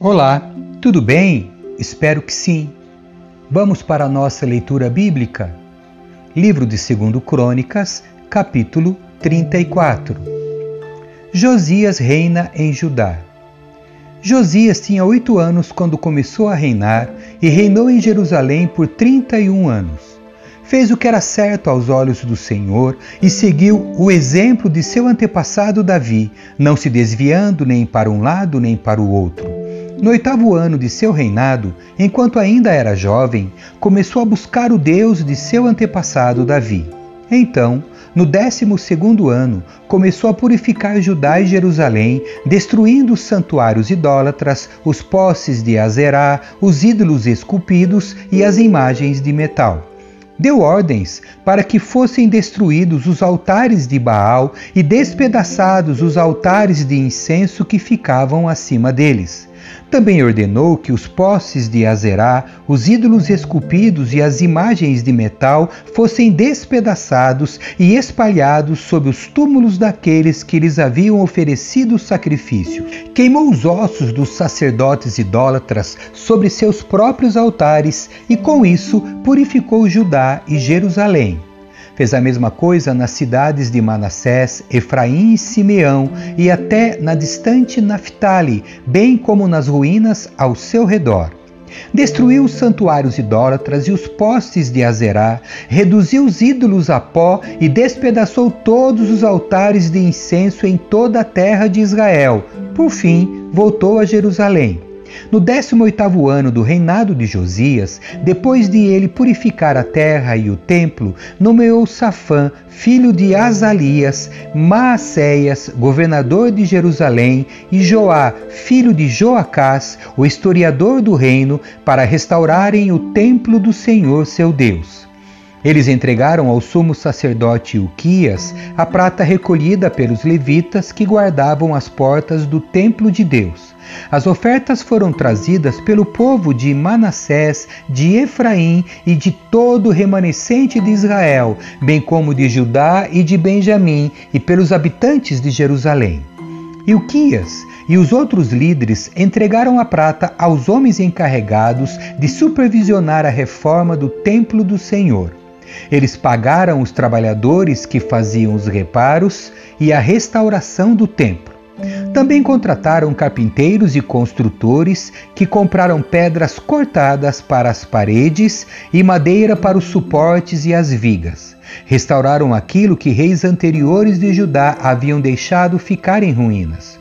Olá, tudo bem? Espero que sim. Vamos para a nossa leitura bíblica? Livro de 2 Crônicas, capítulo 34. Josias reina em Judá. Josias tinha oito anos quando começou a reinar e reinou em Jerusalém por 31 anos. Fez o que era certo aos olhos do Senhor e seguiu o exemplo de seu antepassado Davi, não se desviando nem para um lado nem para o outro. No oitavo ano de seu reinado, enquanto ainda era jovem, começou a buscar o Deus de seu antepassado Davi. Então, no décimo segundo ano, começou a purificar Judá e Jerusalém, destruindo os santuários idólatras, os postes de Azerá, os ídolos esculpidos e as imagens de metal deu ordens para que fossem destruídos os altares de Baal e despedaçados os altares de incenso que ficavam acima deles. Também ordenou que os postes de Azerá, os ídolos esculpidos e as imagens de metal fossem despedaçados e espalhados sob os túmulos daqueles que lhes haviam oferecido sacrifício. Queimou os ossos dos sacerdotes idólatras sobre seus próprios altares e com isso purificou Judá e Jerusalém. Fez a mesma coisa nas cidades de Manassés, Efraim e Simeão, e até na distante Naphtali, bem como nas ruínas ao seu redor. Destruiu os santuários idólatras e os postes de Azerá, reduziu os ídolos a pó e despedaçou todos os altares de incenso em toda a terra de Israel. Por fim, voltou a Jerusalém. No 18º ano do reinado de Josias, depois de ele purificar a terra e o templo, nomeou Safã, filho de Azalias, Maacéias, governador de Jerusalém, e Joá, filho de Joacás, o historiador do reino, para restaurarem o templo do Senhor seu Deus. Eles entregaram ao sumo sacerdote Uquias a prata recolhida pelos levitas que guardavam as portas do templo de Deus. As ofertas foram trazidas pelo povo de Manassés, de Efraim e de todo o remanescente de Israel, bem como de Judá e de Benjamim, e pelos habitantes de Jerusalém. Ilquias e os outros líderes entregaram a prata aos homens encarregados de supervisionar a reforma do templo do Senhor. Eles pagaram os trabalhadores que faziam os reparos e a restauração do templo. Também contrataram carpinteiros e construtores que compraram pedras cortadas para as paredes e madeira para os suportes e as vigas. Restauraram aquilo que reis anteriores de Judá haviam deixado ficar em ruínas.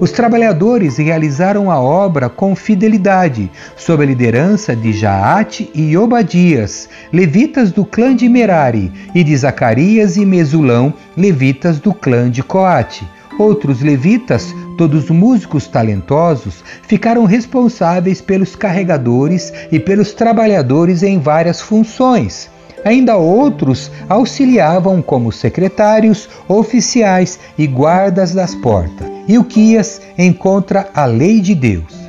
Os trabalhadores realizaram a obra com fidelidade, sob a liderança de Jaate e Obadias, levitas do clã de Merari, e de Zacarias e Mesulão, levitas do clã de Coate. Outros levitas, todos músicos talentosos, ficaram responsáveis pelos carregadores e pelos trabalhadores em várias funções. Ainda outros auxiliavam como secretários, oficiais e guardas das portas. Ilquias encontra a lei de Deus.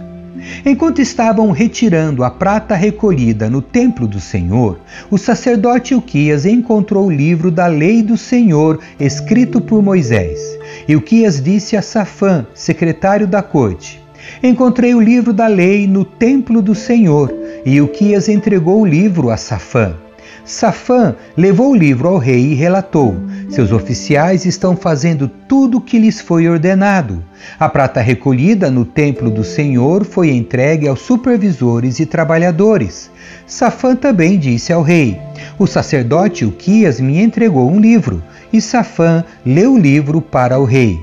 Enquanto estavam retirando a prata recolhida no templo do Senhor, o sacerdote Ilquias encontrou o livro da lei do Senhor, escrito por Moisés. Ilquias disse a Safã, secretário da corte: Encontrei o livro da lei no templo do Senhor. E Ilquias entregou o livro a Safã. Safã levou o livro ao rei e relatou: Seus oficiais estão fazendo tudo o que lhes foi ordenado. A prata recolhida no templo do Senhor foi entregue aos supervisores e trabalhadores. Safã também disse ao rei: O sacerdote Uquias me entregou um livro. E Safã leu o livro para o rei.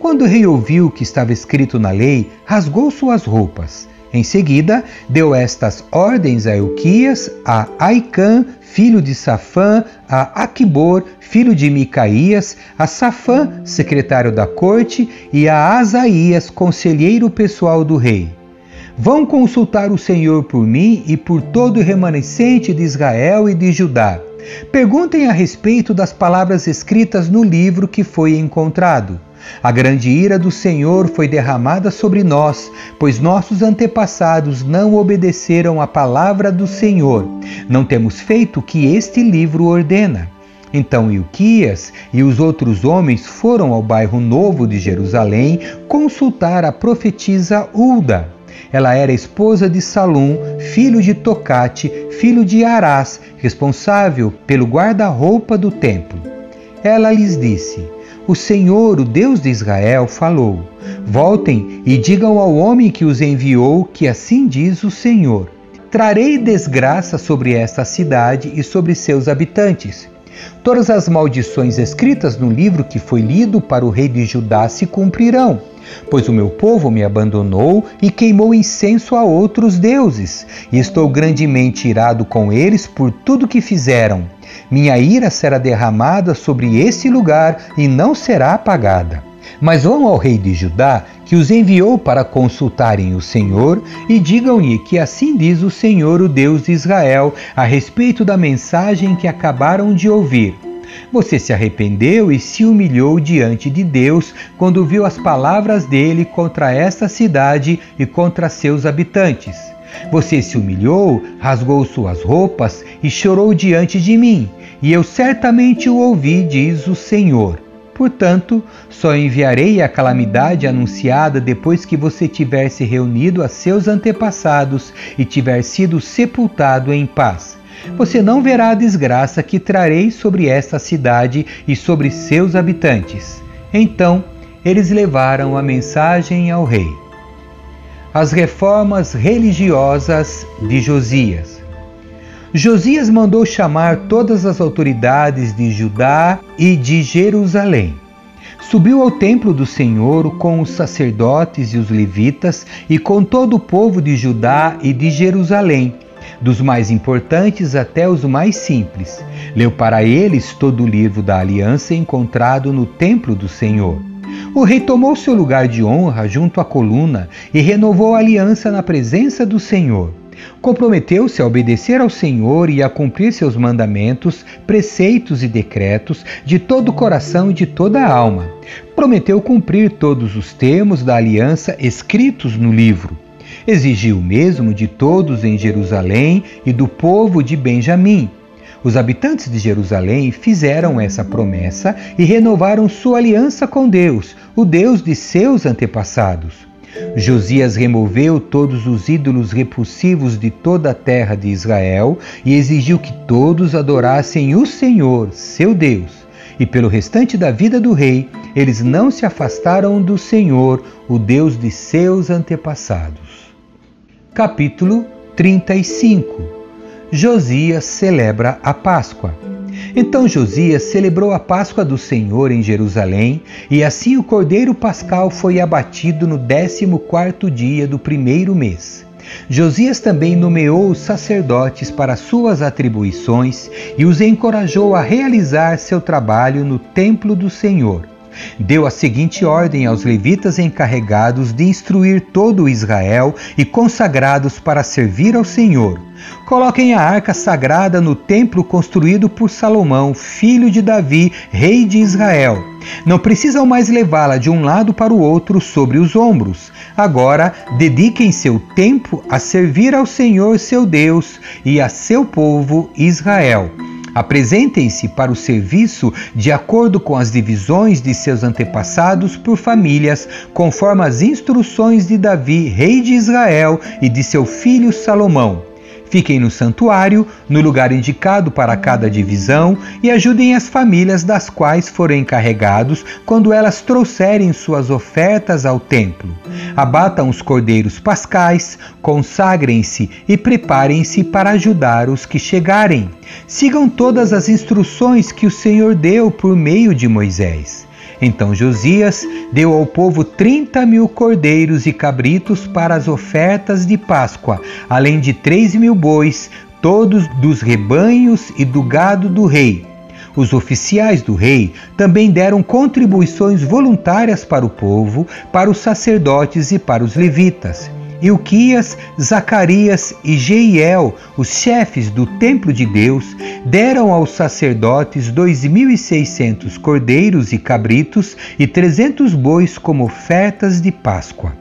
Quando o rei ouviu o que estava escrito na lei, rasgou suas roupas. Em seguida, deu estas ordens a Euquias, a Aicã, filho de Safã, a Aquibor, filho de Micaías, a Safã, secretário da corte, e a Asaías, conselheiro pessoal do rei. Vão consultar o Senhor por mim e por todo o remanescente de Israel e de Judá. Perguntem a respeito das palavras escritas no livro que foi encontrado. A grande ira do Senhor foi derramada sobre nós, pois nossos antepassados não obedeceram à palavra do Senhor. Não temos feito o que este livro ordena. Então Ilquias e os outros homens foram ao bairro novo de Jerusalém consultar a profetisa Ulda. Ela era esposa de Salum, filho de Tocate, filho de Arás, responsável pelo guarda-roupa do templo. Ela lhes disse: O Senhor, o Deus de Israel, falou: Voltem e digam ao homem que os enviou que assim diz o Senhor: Trarei desgraça sobre esta cidade e sobre seus habitantes. Todas as maldições escritas no livro que foi lido para o rei de Judá se cumprirão Pois o meu povo me abandonou e queimou incenso a outros deuses, e estou grandemente irado com eles por tudo que fizeram. Minha ira será derramada sobre esse lugar e não será apagada. Mas vão ao rei de Judá, que os enviou para consultarem o Senhor, e digam-lhe que assim diz o Senhor, o Deus de Israel, a respeito da mensagem que acabaram de ouvir. Você se arrependeu e se humilhou diante de Deus quando viu as palavras dele contra esta cidade e contra seus habitantes. Você se humilhou, rasgou suas roupas e chorou diante de mim, e eu certamente o ouvi, diz o Senhor. Portanto, só enviarei a calamidade anunciada depois que você tiver se reunido a seus antepassados e tiver sido sepultado em paz você não verá a desgraça que trarei sobre esta cidade e sobre seus habitantes. Então eles levaram a mensagem ao rei. As reformas religiosas de Josias. Josias mandou chamar todas as autoridades de Judá e de Jerusalém. Subiu ao templo do Senhor com os sacerdotes e os levitas e com todo o povo de Judá e de Jerusalém dos mais importantes até os mais simples. Leu para eles todo o livro da aliança encontrado no templo do Senhor. O rei tomou seu lugar de honra junto à coluna e renovou a aliança na presença do Senhor. Comprometeu-se a obedecer ao Senhor e a cumprir seus mandamentos, preceitos e decretos de todo o coração e de toda a alma. Prometeu cumprir todos os termos da aliança escritos no livro exigiu mesmo de todos em Jerusalém e do povo de Benjamim. Os habitantes de Jerusalém fizeram essa promessa e renovaram sua aliança com Deus, o Deus de seus antepassados. Josias removeu todos os ídolos repulsivos de toda a terra de Israel e exigiu que todos adorassem o Senhor, seu Deus. E pelo restante da vida do rei, eles não se afastaram do Senhor, o Deus de seus antepassados capítulo 35 Josias celebra a Páscoa. Então Josias celebrou a Páscoa do Senhor em Jerusalém, e assim o cordeiro pascal foi abatido no décimo quarto dia do primeiro mês. Josias também nomeou os sacerdotes para suas atribuições e os encorajou a realizar seu trabalho no templo do Senhor deu a seguinte ordem aos levitas encarregados de instruir todo Israel e consagrados para servir ao Senhor. Coloquem a arca sagrada no templo construído por Salomão, filho de Davi, rei de Israel. Não precisam mais levá-la de um lado para o outro sobre os ombros. Agora, dediquem seu tempo a servir ao Senhor seu Deus e a seu povo Israel. Apresentem-se para o serviço de acordo com as divisões de seus antepassados por famílias, conforme as instruções de Davi, rei de Israel, e de seu filho Salomão. Fiquem no santuário, no lugar indicado para cada divisão, e ajudem as famílias das quais forem encarregados quando elas trouxerem suas ofertas ao templo. Abatam os cordeiros pascais, consagrem-se e preparem-se para ajudar os que chegarem. Sigam todas as instruções que o Senhor deu por meio de Moisés. Então Josias deu ao povo trinta mil cordeiros e cabritos para as ofertas de Páscoa, além de três mil bois, todos dos rebanhos e do gado do rei. Os oficiais do rei também deram contribuições voluntárias para o povo, para os sacerdotes e para os levitas. Ilquias, Zacarias e Jeiel, os chefes do templo de Deus, deram aos sacerdotes dois mil e seiscentos cordeiros e cabritos e trezentos bois como ofertas de Páscoa.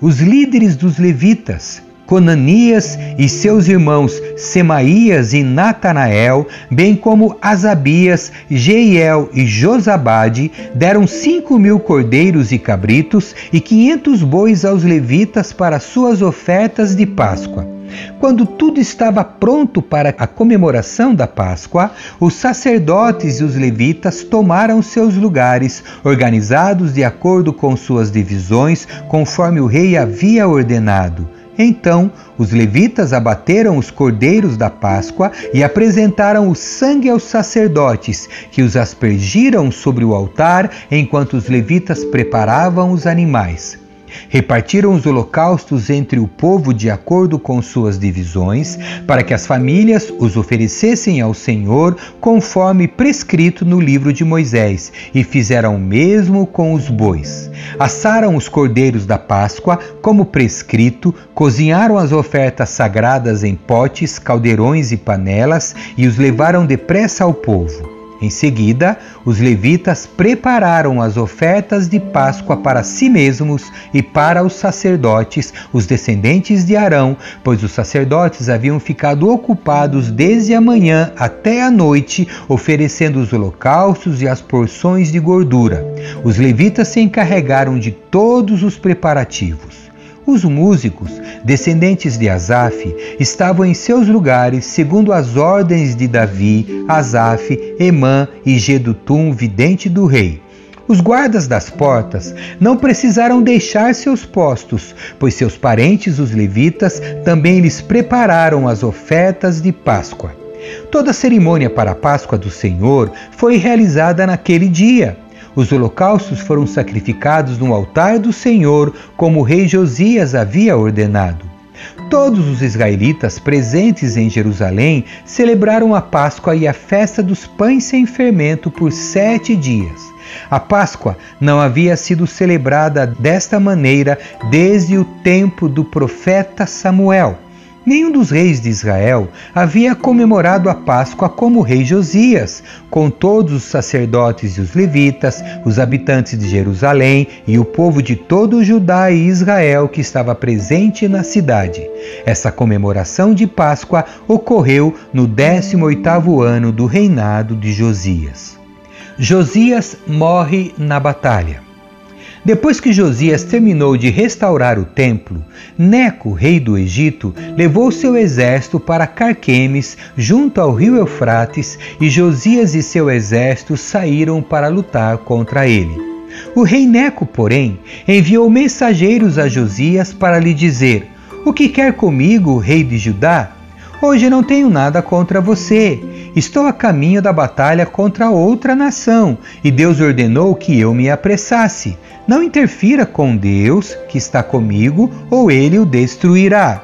Os líderes dos levitas, Conanias e seus irmãos Semaías e Natanael, bem como Asabias, Jeiel e Josabade, deram cinco mil cordeiros e cabritos e quinhentos bois aos levitas para suas ofertas de Páscoa. Quando tudo estava pronto para a comemoração da Páscoa, os sacerdotes e os levitas tomaram seus lugares, organizados de acordo com suas divisões, conforme o rei havia ordenado. Então os levitas abateram os cordeiros da Páscoa e apresentaram o sangue aos sacerdotes, que os aspergiram sobre o altar enquanto os levitas preparavam os animais. Repartiram os holocaustos entre o povo de acordo com suas divisões, para que as famílias os oferecessem ao Senhor conforme prescrito no livro de Moisés, e fizeram o mesmo com os bois. Assaram os cordeiros da Páscoa, como prescrito, cozinharam as ofertas sagradas em potes, caldeirões e panelas e os levaram depressa ao povo. Em seguida, os levitas prepararam as ofertas de Páscoa para si mesmos e para os sacerdotes, os descendentes de Arão, pois os sacerdotes haviam ficado ocupados desde a manhã até a noite, oferecendo os holocaustos e as porções de gordura. Os levitas se encarregaram de todos os preparativos. Os músicos, descendentes de Asaf, estavam em seus lugares segundo as ordens de Davi, Asaf, Emã e Gedutum, vidente do rei. Os guardas das portas não precisaram deixar seus postos, pois seus parentes, os levitas, também lhes prepararam as ofertas de Páscoa. Toda a cerimônia para a Páscoa do Senhor foi realizada naquele dia. Os holocaustos foram sacrificados no altar do Senhor, como o rei Josias havia ordenado. Todos os israelitas presentes em Jerusalém celebraram a Páscoa e a festa dos pães sem fermento por sete dias. A Páscoa não havia sido celebrada desta maneira desde o tempo do profeta Samuel. Nenhum dos reis de Israel havia comemorado a Páscoa como o rei Josias, com todos os sacerdotes e os levitas, os habitantes de Jerusalém e o povo de todo Judá e Israel que estava presente na cidade. Essa comemoração de Páscoa ocorreu no 18º ano do reinado de Josias. Josias morre na batalha. Depois que Josias terminou de restaurar o templo, Neco, rei do Egito, levou seu exército para Carquemes, junto ao rio Eufrates, e Josias e seu exército saíram para lutar contra ele. O rei Neco, porém, enviou mensageiros a Josias para lhe dizer: O que quer comigo, rei de Judá? Hoje não tenho nada contra você. Estou a caminho da batalha contra outra nação, e Deus ordenou que eu me apressasse. Não interfira com Deus, que está comigo, ou ele o destruirá.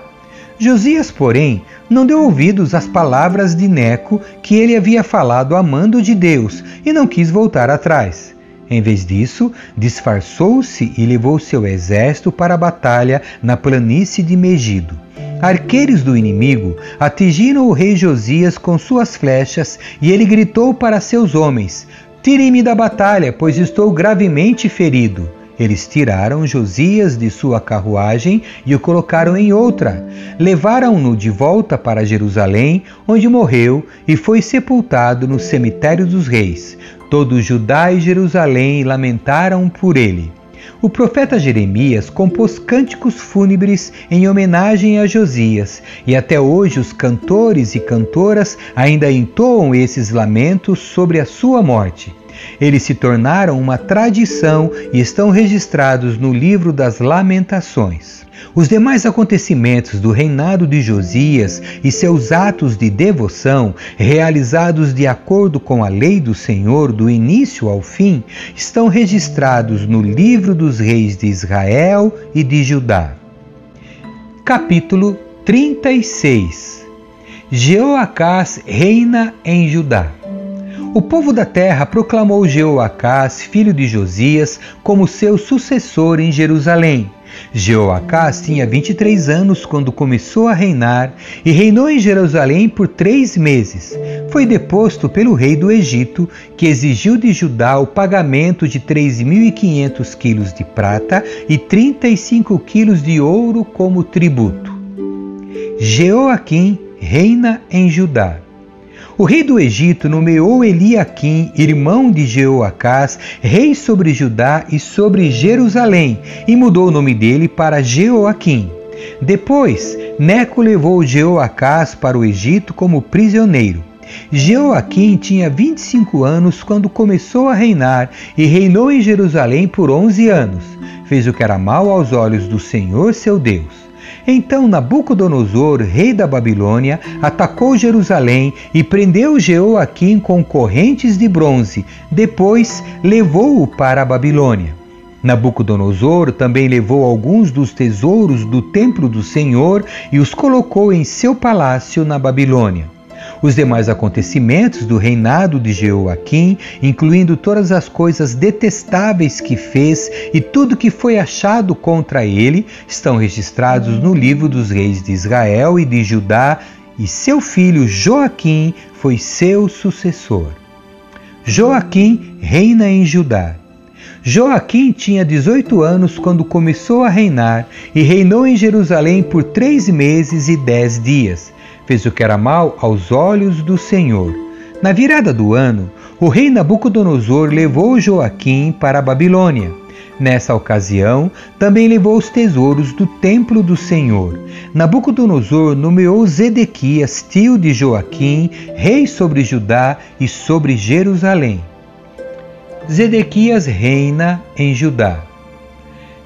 Josias, porém, não deu ouvidos às palavras de Neco que ele havia falado amando de Deus e não quis voltar atrás. Em vez disso, disfarçou-se e levou seu exército para a batalha na planície de Megido. Arqueiros do inimigo atingiram o rei Josias com suas flechas e ele gritou para seus homens: Tirem-me da batalha, pois estou gravemente ferido. Eles tiraram Josias de sua carruagem e o colocaram em outra. Levaram-no de volta para Jerusalém, onde morreu e foi sepultado no cemitério dos reis. Todo Judá e Jerusalém lamentaram por ele. O profeta Jeremias compôs cânticos fúnebres em homenagem a Josias, e até hoje os cantores e cantoras ainda entoam esses lamentos sobre a sua morte. Eles se tornaram uma tradição e estão registrados no livro das Lamentações. Os demais acontecimentos do reinado de Josias e seus atos de devoção, realizados de acordo com a lei do Senhor do início ao fim, estão registrados no livro dos reis de Israel e de Judá. Capítulo 36 Jeoacás reina em Judá. O povo da terra proclamou Jeoacás, filho de Josias, como seu sucessor em Jerusalém Jeoacás tinha 23 anos quando começou a reinar e reinou em Jerusalém por três meses. Foi deposto pelo rei do Egito, que exigiu de Judá o pagamento de 3.500 quilos de prata e 35 quilos de ouro como tributo. Jeoaquim reina em Judá. O rei do Egito nomeou Eliaquim, irmão de Jeoacás, rei sobre Judá e sobre Jerusalém, e mudou o nome dele para Jeoaquim. Depois, Neco levou Jeoacás para o Egito como prisioneiro. Jeoaquim tinha 25 anos quando começou a reinar e reinou em Jerusalém por 11 anos. Fez o que era mal aos olhos do Senhor seu Deus. Então Nabucodonosor, rei da Babilônia, atacou Jerusalém e prendeu Jeoaquim com correntes de bronze. Depois levou-o para a Babilônia. Nabucodonosor também levou alguns dos tesouros do templo do Senhor e os colocou em seu palácio na Babilônia. Os demais acontecimentos do reinado de Jeoaquim, incluindo todas as coisas detestáveis que fez e tudo que foi achado contra ele, estão registrados no livro dos reis de Israel e de Judá, e seu filho Joaquim foi seu sucessor. Joaquim reina em Judá. Joaquim tinha 18 anos quando começou a reinar e reinou em Jerusalém por três meses e dez dias fez o que era mal aos olhos do Senhor. Na virada do ano, o rei Nabucodonosor levou Joaquim para a Babilônia. Nessa ocasião, também levou os tesouros do templo do Senhor. Nabucodonosor nomeou Zedequias, tio de Joaquim, rei sobre Judá e sobre Jerusalém. Zedequias reina em Judá.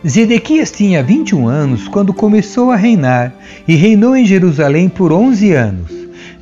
Zedequias tinha 21 anos quando começou a reinar e reinou em Jerusalém por 11 anos.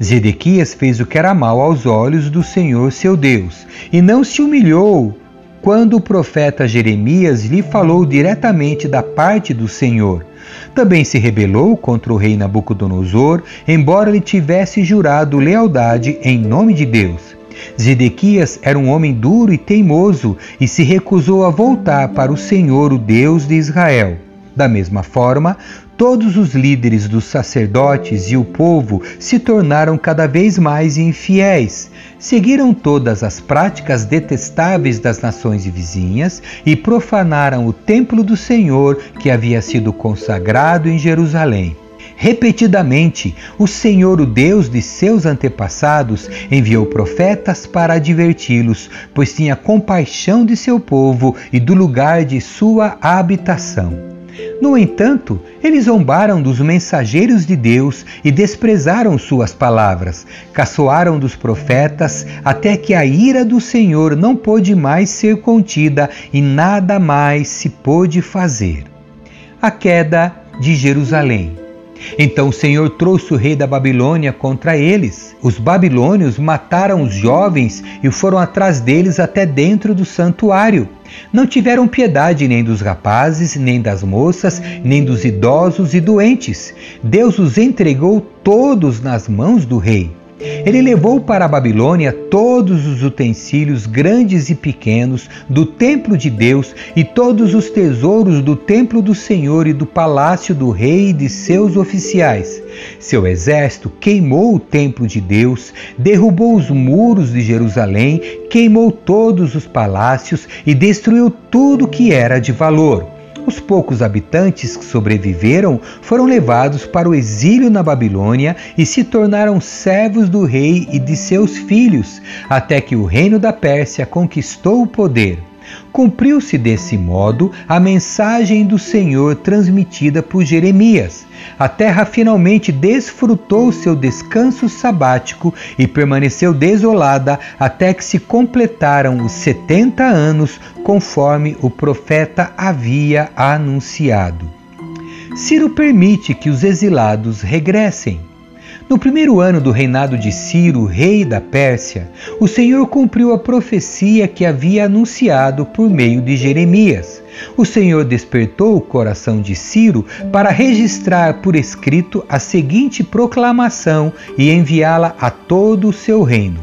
Zedequias fez o que era mal aos olhos do Senhor seu Deus e não se humilhou quando o profeta Jeremias lhe falou diretamente da parte do Senhor. Também se rebelou contra o rei Nabucodonosor, embora lhe tivesse jurado lealdade em nome de Deus. Zedequias era um homem duro e teimoso e se recusou a voltar para o Senhor, o Deus de Israel. Da mesma forma, todos os líderes dos sacerdotes e o povo se tornaram cada vez mais infiéis. Seguiram todas as práticas detestáveis das nações vizinhas e profanaram o templo do Senhor que havia sido consagrado em Jerusalém. Repetidamente, o Senhor, o Deus de seus antepassados, enviou profetas para adverti-los, pois tinha compaixão de seu povo e do lugar de sua habitação. No entanto, eles zombaram dos mensageiros de Deus e desprezaram suas palavras, caçoaram dos profetas, até que a ira do Senhor não pôde mais ser contida e nada mais se pôde fazer. A queda de Jerusalém. Então o Senhor trouxe o rei da Babilônia contra eles. Os babilônios mataram os jovens e foram atrás deles até dentro do santuário. Não tiveram piedade nem dos rapazes, nem das moças, nem dos idosos e doentes. Deus os entregou todos nas mãos do rei. Ele levou para a Babilônia todos os utensílios grandes e pequenos do templo de Deus e todos os tesouros do templo do Senhor e do palácio do rei e de seus oficiais. Seu exército queimou o templo de Deus, derrubou os muros de Jerusalém, queimou todos os palácios e destruiu tudo que era de valor. Os poucos habitantes que sobreviveram foram levados para o exílio na Babilônia e se tornaram servos do rei e de seus filhos, até que o reino da Pérsia conquistou o poder. Cumpriu-se desse modo a mensagem do Senhor transmitida por Jeremias. A terra finalmente desfrutou seu descanso sabático e permaneceu desolada até que se completaram os setenta anos, conforme o profeta havia anunciado. Ciro permite que os exilados regressem. No primeiro ano do reinado de Ciro, rei da Pérsia, o Senhor cumpriu a profecia que havia anunciado por meio de Jeremias. O Senhor despertou o coração de Ciro para registrar por escrito a seguinte proclamação e enviá-la a todo o seu reino.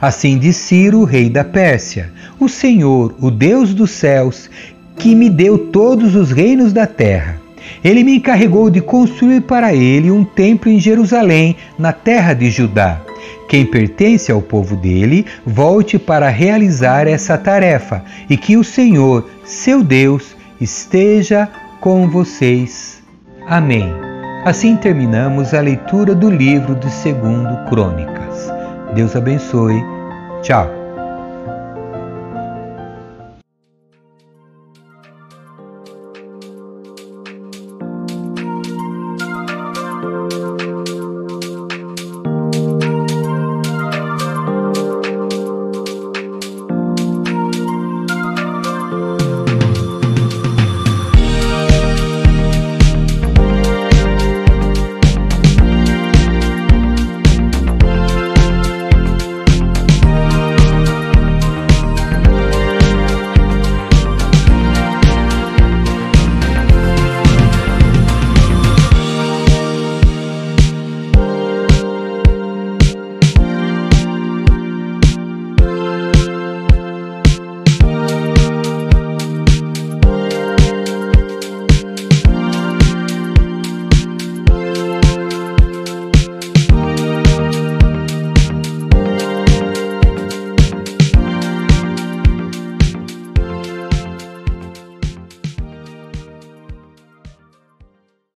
Assim diz Ciro, rei da Pérsia: O Senhor, o Deus dos céus, que me deu todos os reinos da terra ele me encarregou de construir para ele um templo em Jerusalém, na terra de Judá. Quem pertence ao povo dele, volte para realizar essa tarefa e que o Senhor, seu Deus, esteja com vocês. Amém. Assim terminamos a leitura do livro de Segundo Crônicas. Deus abençoe. Tchau.